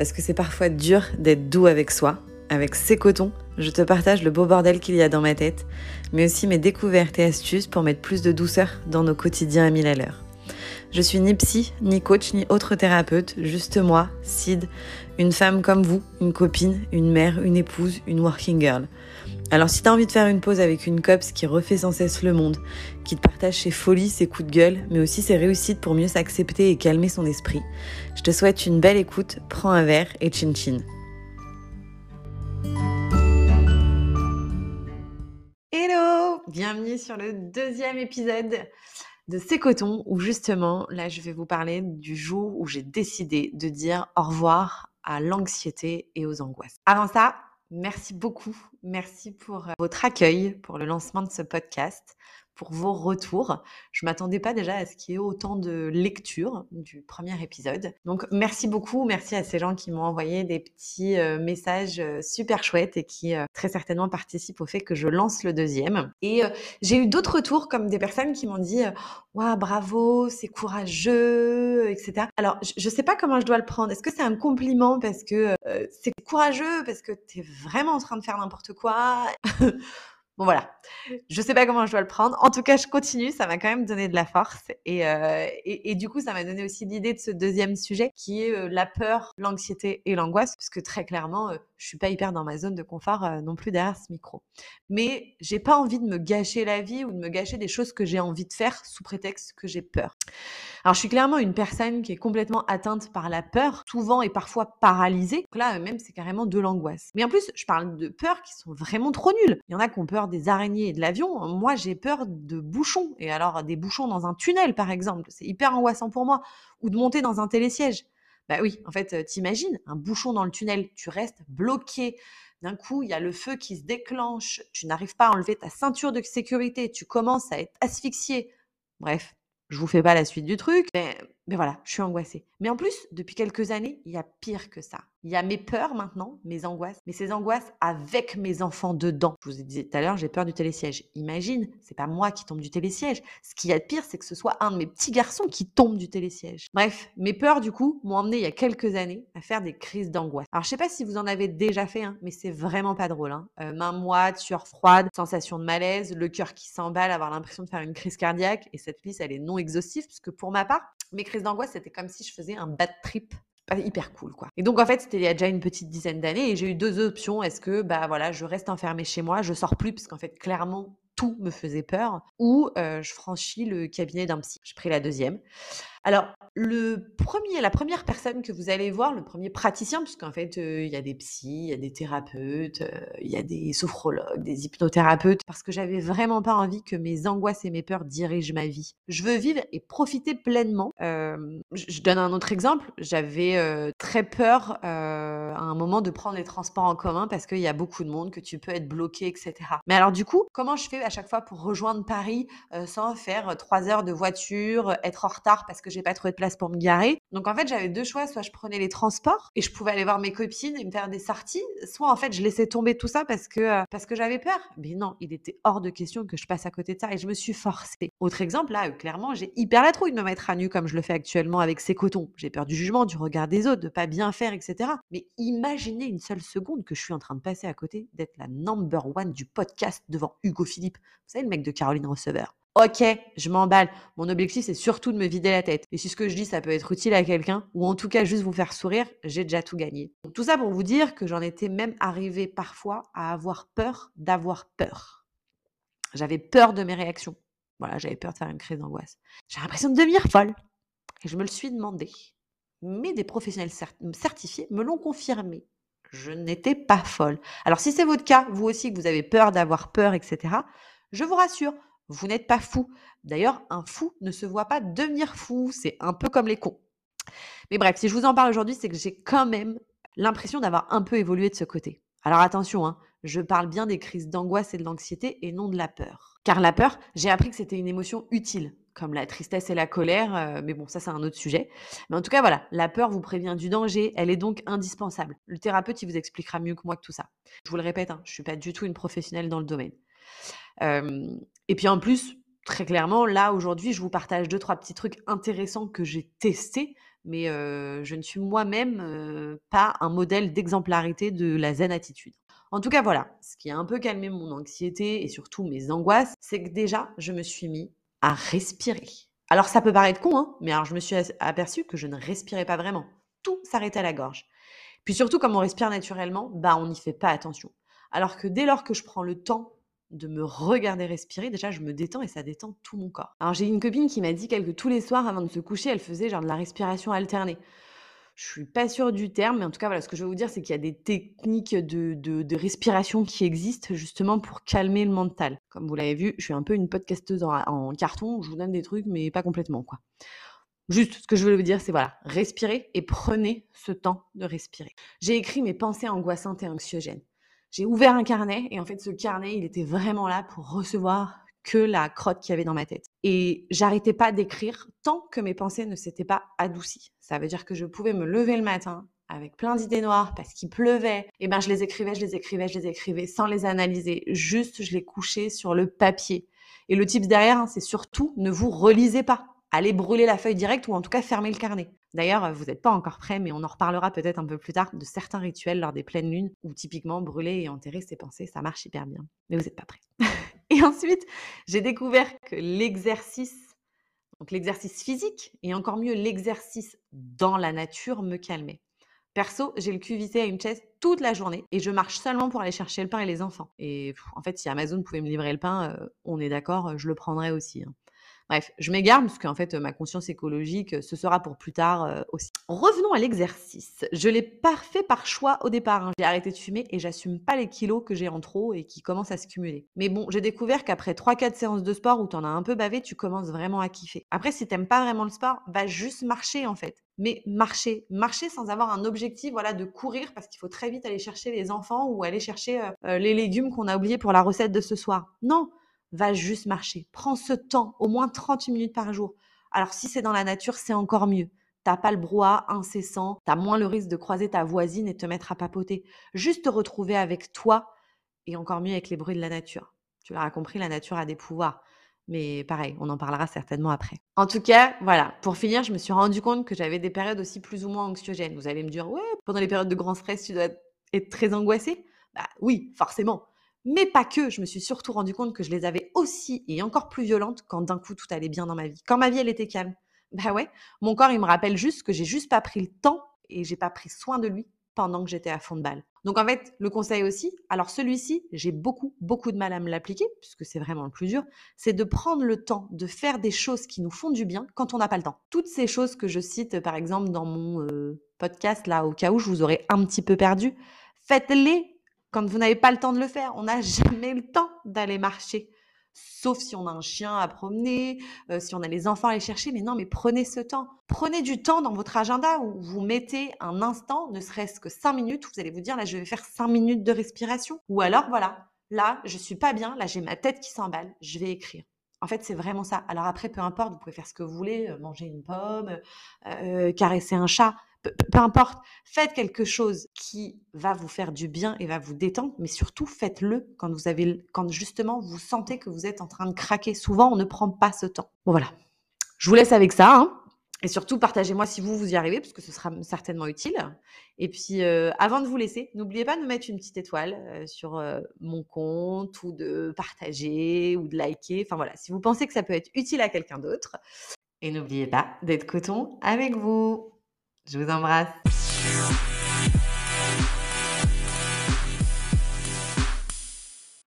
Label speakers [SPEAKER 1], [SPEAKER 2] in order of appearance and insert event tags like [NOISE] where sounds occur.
[SPEAKER 1] parce que c'est parfois dur d'être doux avec soi. Avec ces cotons, je te partage le beau bordel qu'il y a dans ma tête, mais aussi mes découvertes et astuces pour mettre plus de douceur dans nos quotidiens à mille à l'heure. Je suis ni psy, ni coach, ni autre thérapeute, juste moi, Sid, une femme comme vous, une copine, une mère, une épouse, une working girl. Alors si t'as envie de faire une pause avec une copse qui refait sans cesse le monde, qui te partage ses folies, ses coups de gueule, mais aussi ses réussites pour mieux s'accepter et calmer son esprit, je te souhaite une belle écoute, prends un verre et chin chin. Hello Bienvenue sur le deuxième épisode de C'est Coton, où justement, là, je vais vous parler du jour où j'ai décidé de dire au revoir à l'anxiété et aux angoisses. Avant ça, merci beaucoup. Merci pour euh, votre accueil, pour le lancement de ce podcast pour vos retours. Je m'attendais pas déjà à ce qu'il y ait autant de lectures du premier épisode. Donc merci beaucoup, merci à ces gens qui m'ont envoyé des petits euh, messages euh, super chouettes et qui euh, très certainement participent au fait que je lance le deuxième. Et j'ai eu d'autres retours comme des personnes qui m'ont dit waouh bravo, c'est courageux, etc. Alors je, ne sais pas comment je dois le prendre. Est-ce que c'est un compliment parce que c'est courageux parce que tu es vraiment en train de faire n'importe quoi? [LAUGHS] Bon voilà, je sais pas comment je dois le prendre. En tout cas, je continue, ça m'a quand même donné de la force. Et, euh, et, du coup, ça m'a donné aussi l'idée de ce deuxième sujet qui est euh, la peur, l'anxiété et l'angoisse, parce que très clairement, euh, je suis pas hyper dans ma zone de confort non plus derrière ce micro. Mais j'ai pas envie de me gâcher la vie ou de me gâcher des choses que j'ai envie de faire sous prétexte que j'ai peur. Alors, je suis clairement une personne qui est complètement atteinte par la peur, souvent et parfois paralysée. Là, même, c'est carrément de l'angoisse. Mais en plus, je parle de peurs qui sont vraiment trop nulles. Il y en a qui ont peur des araignées et de l'avion. Moi, j'ai peur de bouchons. Et alors, des bouchons dans un tunnel, par exemple. C'est hyper angoissant pour moi. Ou de monter dans un télésiège. Bah oui, en fait, t'imagines, un bouchon dans le tunnel, tu restes bloqué. D'un coup, il y a le feu qui se déclenche, tu n'arrives pas à enlever ta ceinture de sécurité, tu commences à être asphyxié. Bref, je vous fais pas la suite du truc, mais, mais voilà, je suis angoissée. Mais en plus, depuis quelques années, il y a pire que ça. Il y a mes peurs maintenant, mes angoisses, mais ces angoisses avec mes enfants dedans. Je vous ai dit tout à l'heure, j'ai peur du télésiège. Imagine, c'est pas moi qui tombe du télésiège. Ce qu'il y a de pire, c'est que ce soit un de mes petits garçons qui tombe du télésiège. Bref, mes peurs, du coup, m'ont emmené il y a quelques années à faire des crises d'angoisse. Alors, je sais pas si vous en avez déjà fait, hein, mais c'est vraiment pas drôle. Hein. Euh, main moite, sueur froide, sensation de malaise, le cœur qui s'emballe, avoir l'impression de faire une crise cardiaque. Et cette liste, elle est non exhaustive, puisque pour ma part, mes crises d'angoisse, c'était comme si je faisais un bad trip hyper cool quoi. Et donc en fait, c'était il y a déjà une petite dizaine d'années et j'ai eu deux options. Est-ce que bah voilà, je reste enfermée chez moi, je sors plus parce qu'en fait clairement tout me faisait peur ou je franchis le cabinet d'un psy. J'ai pris la deuxième. Alors, le premier, la première personne que vous allez voir, le premier praticien, puisqu'en fait, il y a des psys, il y a des thérapeutes, il y a des sophrologues, des hypnothérapeutes, parce que j'avais vraiment pas envie que mes angoisses et mes peurs dirigent ma vie. Je veux vivre et profiter pleinement. je donne un autre exemple. J'avais très peur à un moment de prendre les transports en commun parce qu'il y a beaucoup de monde, que tu peux être bloqué, etc. Mais alors du coup, comment je fais à chaque fois pour rejoindre Paris sans faire trois heures de voiture, être en retard parce que j'ai pas trouvé de place pour me garer. Donc en fait, j'avais deux choix, soit je prenais les transports et je pouvais aller voir mes copines et me faire des sorties, soit en fait, je laissais tomber tout ça parce que euh, parce que j'avais peur. Mais non, il était hors de question que je passe à côté de ça et je me suis forcée. Autre exemple, là, euh, clairement, j'ai hyper la trouille de me mettre à nu comme je le fais actuellement avec ces cotons. J'ai peur du jugement, du regard des autres, de pas bien faire, etc. Mais imaginez une seule seconde que je suis en train de passer à côté d'être la number one du podcast devant Hugo Philippe. Vous savez, le mec de Caroline Receveur. Ok, je m'emballe. Mon objectif, c'est surtout de me vider la tête. Et si ce que je dis, ça peut être utile à quelqu'un, ou en tout cas juste vous faire sourire, j'ai déjà tout gagné. tout ça pour vous dire que j'en étais même arrivée parfois à avoir peur d'avoir peur. J'avais peur de mes réactions. Voilà, j'avais peur de faire une crise d'angoisse. J'ai l'impression de devenir folle. Et je me le suis demandé. Mais des professionnels certifiés me l'ont confirmé. Je n'étais pas folle. Alors si c'est votre cas, vous aussi, que vous avez peur d'avoir peur, etc., je vous rassure, vous n'êtes pas fou. D'ailleurs, un fou ne se voit pas devenir fou. C'est un peu comme les cons. Mais bref, si je vous en parle aujourd'hui, c'est que j'ai quand même l'impression d'avoir un peu évolué de ce côté. Alors attention, hein, je parle bien des crises d'angoisse et de l'anxiété et non de la peur. Car la peur, j'ai appris que c'était une émotion utile, comme la tristesse et la colère, euh, mais bon, ça c'est un autre sujet. Mais en tout cas, voilà, la peur vous prévient du danger, elle est donc indispensable. Le thérapeute, il vous expliquera mieux que moi que tout ça. Je vous le répète, hein, je ne suis pas du tout une professionnelle dans le domaine et puis en plus, très clairement, là, aujourd'hui, je vous partage deux, trois petits trucs intéressants que j'ai testés, mais je ne suis moi-même pas un modèle d'exemplarité de la zen attitude. En tout cas, voilà, ce qui a un peu calmé mon anxiété et surtout mes angoisses, c'est que déjà, je me suis mis à respirer. Alors ça peut paraître con, hein, mais alors je me suis aperçue que je ne respirais pas vraiment. Tout s'arrêtait à la gorge. Puis surtout, comme on respire naturellement, bah on n'y fait pas attention. Alors que dès lors que je prends le temps de me regarder respirer, déjà je me détends et ça détend tout mon corps. Alors j'ai une copine qui m'a dit que tous les soirs avant de se coucher, elle faisait genre de la respiration alternée. Je suis pas sûre du terme, mais en tout cas, voilà, ce que je veux vous dire, c'est qu'il y a des techniques de, respiration qui existent justement pour calmer le mental. Comme vous l'avez vu, je suis un peu une podcasteuse en, en carton, je vous donne des trucs, mais pas complètement, quoi. Juste, ce que je veux vous dire, c'est voilà, respirez et prenez ce temps de respirer. J'ai écrit mes pensées angoissantes et anxiogènes. J'ai ouvert un carnet et en fait, ce carnet, il était vraiment là pour recevoir que la crotte qu'il y avait dans ma tête. Et j'arrêtais pas d'écrire tant que mes pensées ne s'étaient pas adoucies. Ça veut dire que je pouvais me lever le matin avec plein d'idées noires parce qu'il pleuvait. Et ben je les écrivais, je les écrivais, je les écrivais sans les analyser. Juste, je les couchais sur le papier. Et le tips derrière, hein, c'est surtout ne vous relisez pas. Allez brûler la feuille directe ou en tout cas fermer le carnet. D'ailleurs, vous n'êtes pas encore prêt, mais on en reparlera peut-être un peu plus tard de certains rituels lors des pleines lunes où typiquement brûler et enterrer ses pensées, ça marche hyper bien. Mais vous n'êtes pas prêt. [LAUGHS] Et ensuite, j'ai découvert que l'exercice, donc l'exercice physique et encore mieux l'exercice dans la nature me calmait. Perso, j'ai le cul vissé à une chaise toute la journée et je marche seulement pour aller chercher le pain et les enfants. Et en fait, si Amazon pouvait me livrer le pain, euh, on est d'accord, je le prendrais aussi. Hein. Bref, je m'égare parce qu'en fait, ma conscience écologique, ce sera pour plus tard euh, aussi. Revenons à l'exercice. Je l'ai pas fait par choix au départ. Hein. J'ai arrêté de fumer et j'assume pas les kilos que j'ai en trop et qui commencent à se cumuler. Mais bon, j'ai découvert qu'après 3-4 séances de sport où tu en as un peu bavé, tu commences vraiment à kiffer. Après, si t'aimes pas vraiment le sport, va juste marcher en fait. Mais marcher, marcher sans avoir un objectif, voilà, de courir parce qu'il faut très vite aller chercher les enfants ou aller chercher euh, euh, les légumes qu'on a oubliés pour la recette de ce soir. Non, va juste marcher. Prends ce temps, au moins 30 minutes par jour. Alors si c'est dans la nature, c'est encore mieux. T'as pas le brouhaha incessant, t'as moins le risque de croiser ta voisine et te mettre à papoter. Juste te retrouver avec toi et encore mieux avec les bruits de la nature. Tu l'auras compris, la nature a des pouvoirs. Mais pareil, on en parlera certainement après. En tout cas, voilà, pour finir, je me suis rendu compte que j'avais des périodes aussi plus ou moins anxiogènes. Vous allez me dire, ouais, pendant les périodes de grand stress, tu dois être très angoissé. Bah oui, forcément. Mais pas que, je me suis surtout rendu compte que je les avais aussi et encore plus violentes quand d'un coup tout allait bien dans ma vie. Quand ma vie, elle était calme. [LAUGHS] Bah ouais, mon corps, il me rappelle juste que j'ai juste pas pris le temps et j'ai pas pris soin de lui pendant que j'étais à fond de balle. Donc en fait, le conseil aussi, alors celui-ci, j'ai beaucoup, beaucoup de mal à me l'appliquer, puisque c'est vraiment le plus dur, c'est de prendre le temps de faire des choses qui nous font du bien quand on n'a pas le temps. Toutes ces choses que je cite, par exemple, dans mon euh, podcast, là, au cas où je vous aurais un petit peu perdu, faites-les quand vous n'avez pas le temps de le faire. On n'a [LAUGHS] jamais le temps d'aller marcher. Sauf si on a un chien à promener, euh, si on a les enfants à aller chercher. Mais non, mais prenez ce temps. Prenez du temps dans votre agenda où vous mettez un instant, ne serait-ce que cinq minutes. Vous allez vous dire, là, je vais faire cinq minutes de respiration. Ou alors, voilà, là, je suis pas bien. Là, j'ai ma tête qui s'emballe. Je vais écrire. En fait, c'est vraiment ça. Alors après, peu importe, vous pouvez faire ce que vous voulez, euh, manger une pomme, euh, caresser un chat peu, importe, faites quelque chose qui va vous faire du bien et va vous détendre, mais surtout faites-le quand vous avez, quand justement vous sentez que vous êtes en train de craquer. Souvent, on ne prend pas ce temps. Bon voilà, je vous laisse avec ça. Hein. et surtout, partagez-moi si vous, vous y arrivez, parce que ce sera certainement utile. Et puis, euh, avant de vous laisser, n'oubliez pas de mettre une petite étoile euh, sur euh, mon compte ou de partager ou de liker. Enfin voilà, si vous pensez que ça peut être utile à quelqu'un d'autre. Et n'oubliez pas d'être coton avec vous. Je vous embrasse.